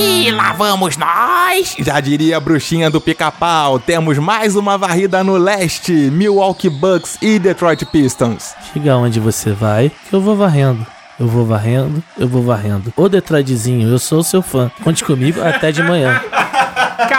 E lá vamos nós! Já diria a bruxinha do pica-pau, temos mais uma varrida no leste: Milwaukee Bucks e Detroit Pistons. Chega onde você vai, que eu vou varrendo. Eu vou varrendo, eu vou varrendo. Ô Detroitzinho, eu sou seu fã. Conte comigo até de manhã.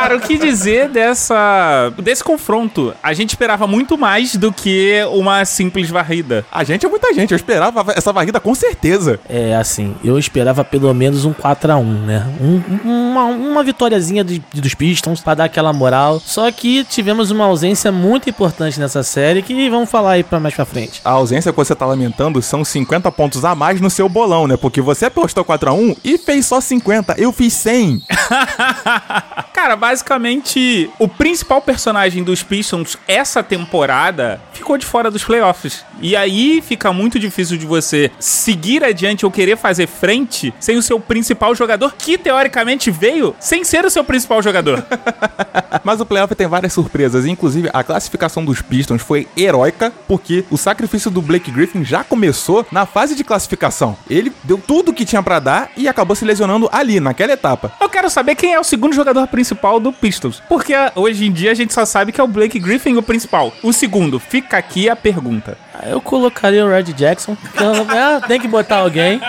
Cara, o que dizer dessa desse confronto? A gente esperava muito mais do que uma simples varrida. A gente é muita gente, eu esperava essa varrida com certeza. É, assim, eu esperava pelo menos um 4x1, né? Um, uma, uma vitóriazinha de, dos Pistons pra dar aquela moral. Só que tivemos uma ausência muito importante nessa série que vamos falar aí pra mais pra frente. A ausência que você tá lamentando são 50 pontos a mais no seu bolão, né? Porque você apostou 4x1 e fez só 50, eu fiz 100. Cara, basicamente, o principal personagem dos Pistons essa temporada ficou de fora dos playoffs. E aí fica muito difícil de você seguir adiante ou querer fazer frente sem o seu principal jogador, que teoricamente veio sem ser o seu principal jogador. Mas o playoff tem várias surpresas, inclusive a classificação dos Pistons foi heróica, porque o sacrifício do Blake Griffin já começou na fase de classificação. Ele deu tudo o que tinha para dar e acabou se lesionando ali, naquela etapa. Eu quero saber quem é o segundo jogador principal do Pistons, porque hoje em dia a gente só sabe que é o Blake Griffin o principal. O segundo, fica aqui a pergunta. Eu colocaria o Red Jackson. Ah, tem que botar alguém.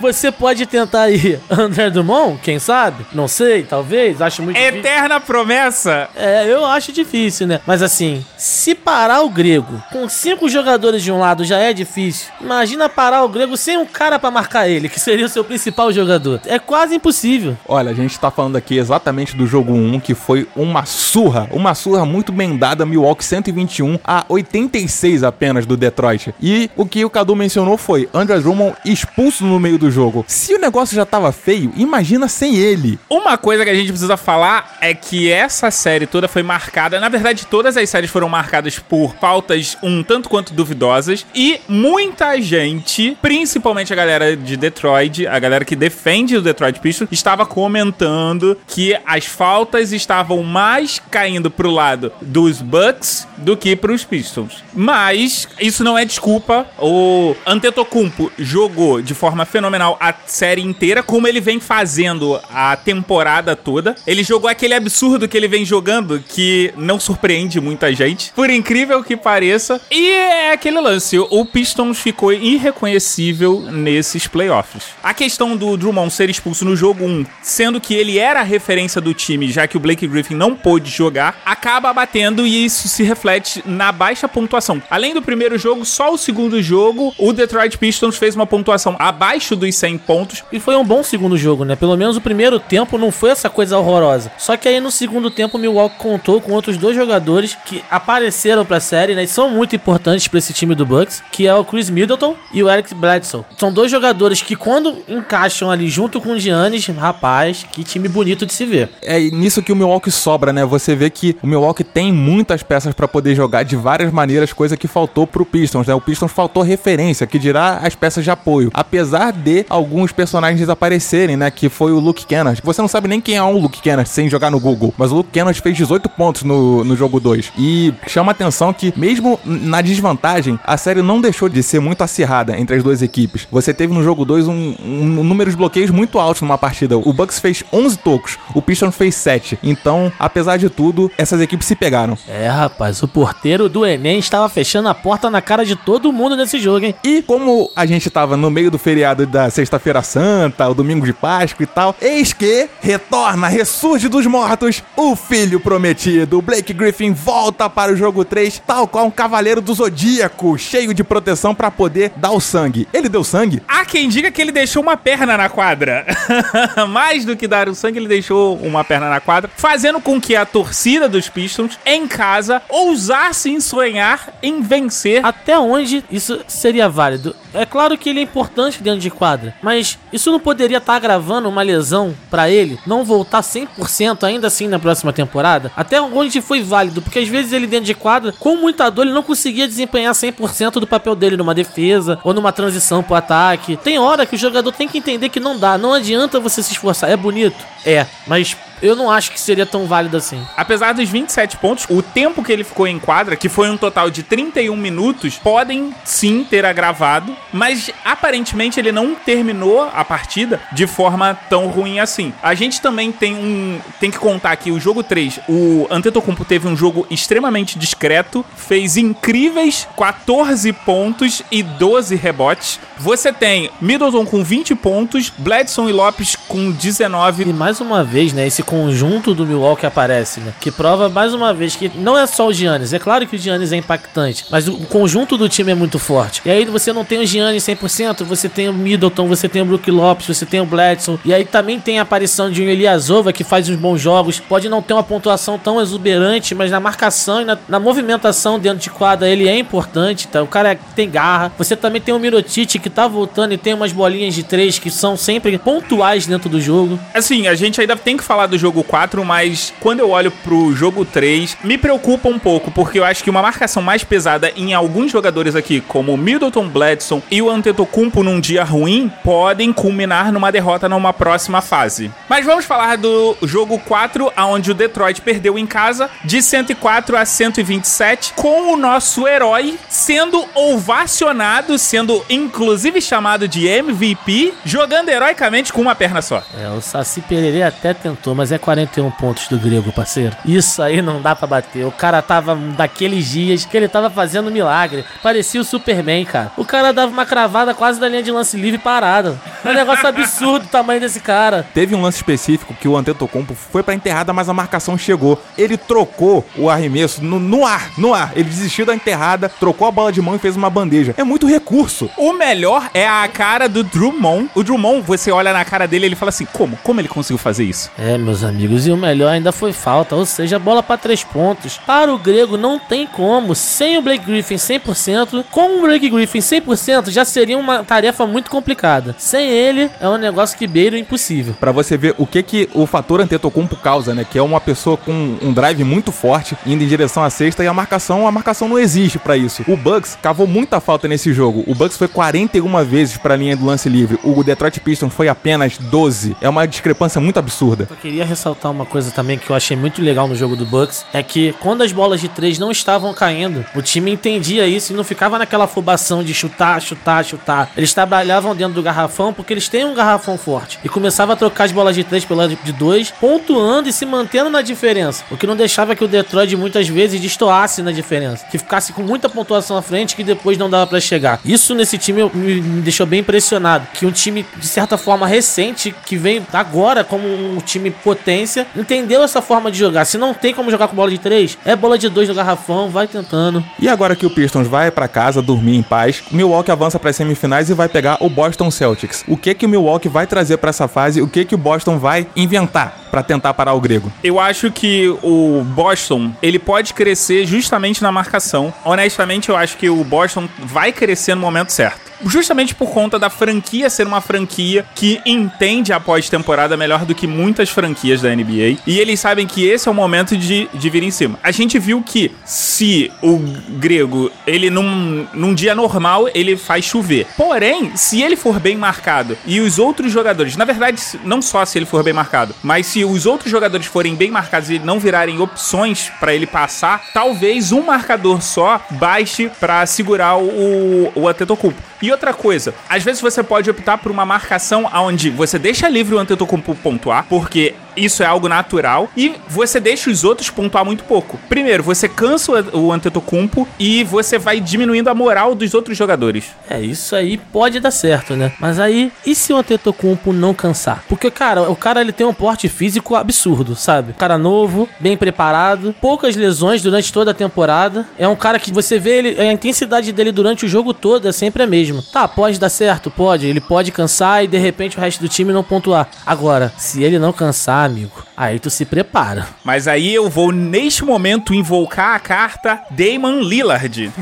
Você pode tentar aí André Drummond, quem sabe? Não sei, talvez. Acho muito difícil. Eterna promessa. É, eu acho difícil, né? Mas assim, se parar o grego com cinco jogadores de um lado já é difícil, imagina parar o grego sem um cara pra marcar ele, que seria o seu principal jogador. É quase impossível. Olha, a gente tá falando aqui exatamente do jogo 1, que foi uma surra, uma surra muito bem dada, Milwaukee 121 a 86 apenas do Detroit. E o que o Cadu mencionou foi André Drummond expulso no meio do jogo. Se o negócio já tava feio, imagina sem ele. Uma coisa que a gente precisa falar é que essa série toda foi marcada, na verdade todas as séries foram marcadas por pautas um tanto quanto duvidosas e muita gente, principalmente a galera de Detroit, a galera que defende o Detroit Pistons, estava comentando que as faltas estavam mais caindo pro lado dos Bucks do que pros Pistons. Mas isso não é desculpa. O Antetokounmpo jogou de forma fenomenal a série inteira, como ele vem fazendo a temporada toda. Ele jogou aquele absurdo que ele vem jogando, que não surpreende muita gente, por incrível que pareça. E é aquele lance, o Pistons ficou irreconhecível nesses playoffs. A questão do Drummond ser expulso no jogo 1, sendo que ele era a referência do time, já que o Blake Griffin não pôde jogar, acaba batendo e isso se reflete na baixa pontuação. Além do primeiro jogo, só o segundo jogo, o Detroit Pistons fez uma pontuação abaixo dos 100 pontos. E foi um bom segundo jogo, né? Pelo menos o primeiro tempo não foi essa coisa horrorosa. Só que aí no segundo tempo o Milwaukee contou com outros dois jogadores que apareceram pra série, né? E são muito importantes para esse time do Bucks, que é o Chris Middleton e o Eric Bledsoe. São dois jogadores que quando encaixam ali junto com o Giannis, rapaz, que time bonito de se ver. É nisso que o Milwaukee sobra, né? Você vê que o Milwaukee tem muitas peças para poder jogar de várias maneiras, coisa que faltou pro Pistons, né? O Pistons faltou referência, que dirá as peças de apoio. Apesar de alguns personagens desaparecerem, né? Que foi o Luke Kennard. Você não sabe nem quem é um Luke Kennard sem jogar no Google, mas o Luke Kennard fez 18 pontos no, no jogo 2. E chama atenção que, mesmo na desvantagem, a série não deixou de ser muito acirrada entre as duas equipes. Você teve no jogo 2 um, um número de bloqueios muito alto numa partida. O Bucks fez 11 tocos, o Pistons fez 7. Então, apesar de tudo, essas equipes se pegaram. É, rapaz, o porteiro do Enem estava fechando a porta na cara de todo mundo nesse jogo, hein? E como a gente tava no meio do feriado da Sexta-feira Santa, o domingo de Páscoa e tal, eis que retorna, ressurge dos mortos, o filho prometido. O Blake Griffin volta para o jogo 3, tal qual um cavaleiro do zodíaco, cheio de proteção para poder dar o sangue. Ele deu sangue? Há quem diga que ele deixou uma perna na quadra. Mais do que dar o sangue, ele deixou uma perna na quadra, fazendo com que a torcida dos Pistons, em casa, ousasse em sonhar em vencer. Até onde isso seria válido? É claro que ele é importante dentro de quadra, mas isso não poderia estar agravando uma lesão para ele não voltar 100% ainda assim na próxima temporada? Até onde foi válido? Porque às vezes ele dentro de quadra, com muita dor, ele não conseguia desempenhar 100% do papel dele numa defesa ou numa transição pro ataque. Tem hora que o jogador tem que entender que não dá, não adianta você se esforçar. É bonito? É, mas eu não acho que seria tão válido assim. Apesar dos 27 pontos, o tempo que ele ficou em quadra, que foi um total de 31 minutos, podem sim ter agravado, mas aparentemente ele não terminou a partida de forma tão ruim assim. A gente também tem um tem que contar aqui o jogo 3. O Antetokounmpo teve um jogo extremamente discreto, fez incríveis 14 pontos e 12 rebotes. Você tem Middleton com 20 pontos, Bledson e Lopes com 19. E mais uma vez, né, esse conjunto do Milwaukee aparece, né? Que prova mais uma vez que não é só o Giannis. É claro que o Giannis é impactante, mas o conjunto do time é muito forte. E aí você não tem o Giannis 100%, você tem o Middleton, você tem o Brook Lopes, você tem o Bledson. E aí também tem a aparição de um Eliasova que faz uns bons jogos. Pode não ter uma pontuação tão exuberante, mas na marcação e na, na movimentação dentro de quadra ele é importante, tá? O cara tem garra. Você também tem o Mirotic que tá voltando e tem umas bolinhas de três que são sempre pontuais dentro do jogo. Assim, a gente ainda tem que falar do jogo 4, mas quando eu olho pro jogo 3, me preocupa um pouco, porque eu acho que uma marcação mais pesada em alguns jogadores aqui, como Middleton Bledson e o Antetokounmpo num dia ruim, podem culminar numa derrota numa próxima fase. Mas vamos falar do jogo 4, onde o Detroit perdeu em casa de 104 a 127, com o nosso herói sendo ovacionado, sendo inclusive chamado de MVP, jogando heroicamente com uma perna só. É, o Saci Pererê até tentou, mas é 41 pontos do grego, parceiro. Isso aí não dá para bater. O cara tava daqueles dias que ele tava fazendo milagre. Parecia o Superman, cara. O cara dava uma cravada quase da linha de lance livre parado. É um negócio absurdo o tamanho desse cara. Teve um lance específico que o Antetokounmpo foi pra enterrada, mas a marcação chegou. Ele trocou o arremesso no, no ar, no ar. Ele desistiu da enterrada, trocou a bola de mão e fez uma bandeja. É muito recurso. O melhor é a cara do Drummond. O Drummond, você olha na cara dele e ele fala assim: como? Como ele conseguiu fazer isso? É, meus amigos, e o melhor ainda foi falta, ou seja, bola para três pontos. Para o grego não tem como. Sem o Blake Griffin 100%, com o Blake Griffin 100% já seria uma tarefa muito complicada. Sem ele é um negócio que beira o impossível. Para você ver o que que o fator Antetokounmpo causa, né? Que é uma pessoa com um drive muito forte, indo em direção à cesta e a marcação, a marcação não existe para isso. O Bucks cavou muita falta nesse jogo. O Bucks foi 41 vezes para a linha do lance livre. O Detroit Pistons foi apenas 12. É uma discrepância muito absurda. Eu queria ressaltar uma coisa também que eu achei muito legal no jogo do Bucks, é que quando as bolas de três não estavam caindo, o time entendia isso e não ficava naquela afobação de chutar, chutar, chutar. Eles trabalhavam dentro do garrafão porque eles têm um garrafão forte e começava a trocar as bolas de três pela de dois, pontuando e se mantendo na diferença, o que não deixava que o Detroit muitas vezes destoasse na diferença, que ficasse com muita pontuação à frente que depois não dava para chegar. Isso nesse time me, me deixou bem impressionado, que um time de certa forma recente que vem agora como um time potência entendeu essa forma de jogar. Se não tem como jogar com bola de três, é bola de dois no garrafão, vai tentando. E agora que o Pistons vai para casa dormir em paz, Milwaukee avança para as semifinais e vai pegar o Boston Celtics. O que que o Milwaukee vai trazer para essa fase? O que que o Boston vai inventar para tentar parar o grego? Eu acho que o Boston, ele pode crescer justamente na marcação. Honestamente, eu acho que o Boston vai crescer no momento certo justamente por conta da franquia ser uma franquia que entende a pós-temporada melhor do que muitas franquias da NBA. E eles sabem que esse é o momento de, de vir em cima. A gente viu que se o grego, ele num, num dia normal, ele faz chover. Porém, se ele for bem marcado e os outros jogadores, na verdade, não só se ele for bem marcado, mas se os outros jogadores forem bem marcados e não virarem opções para ele passar, talvez um marcador só baixe para segurar o, o Antetokounmpo. E outra coisa, às vezes você pode optar por uma marcação onde você deixa livre o Antetokounmpo pontuar, porque isso é algo natural, e você deixa os outros pontuar muito pouco. Primeiro, você cansa o Antetokounmpo e você vai diminuindo a moral dos outros jogadores. É, isso aí pode dar certo, né? Mas aí, e se o Antetokounmpo não cansar? Porque, cara, o cara ele tem um porte físico absurdo, sabe? Cara novo, bem preparado, poucas lesões durante toda a temporada. É um cara que você vê ele, a intensidade dele durante o jogo todo é sempre a mesma. Tá, pode dar certo, pode. Ele pode cansar e de repente o resto do time não pontuar. Agora, se ele não cansar, amigo, aí tu se prepara. Mas aí eu vou neste momento invocar a carta Damon Lillard.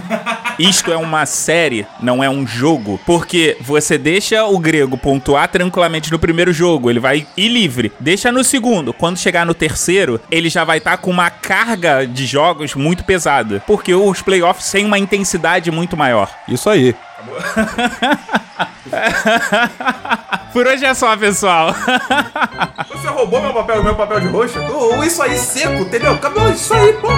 Isto é uma série, não é um jogo. Porque você deixa o grego pontuar tranquilamente no primeiro jogo, ele vai ir livre. Deixa no segundo. Quando chegar no terceiro, ele já vai estar tá com uma carga de jogos muito pesada. Porque os playoffs têm uma intensidade muito maior. Isso aí. Por hoje é só, pessoal. roubou meu papel, meu papel de roxo. Isso aí seco, entendeu? Acabou isso aí, pô.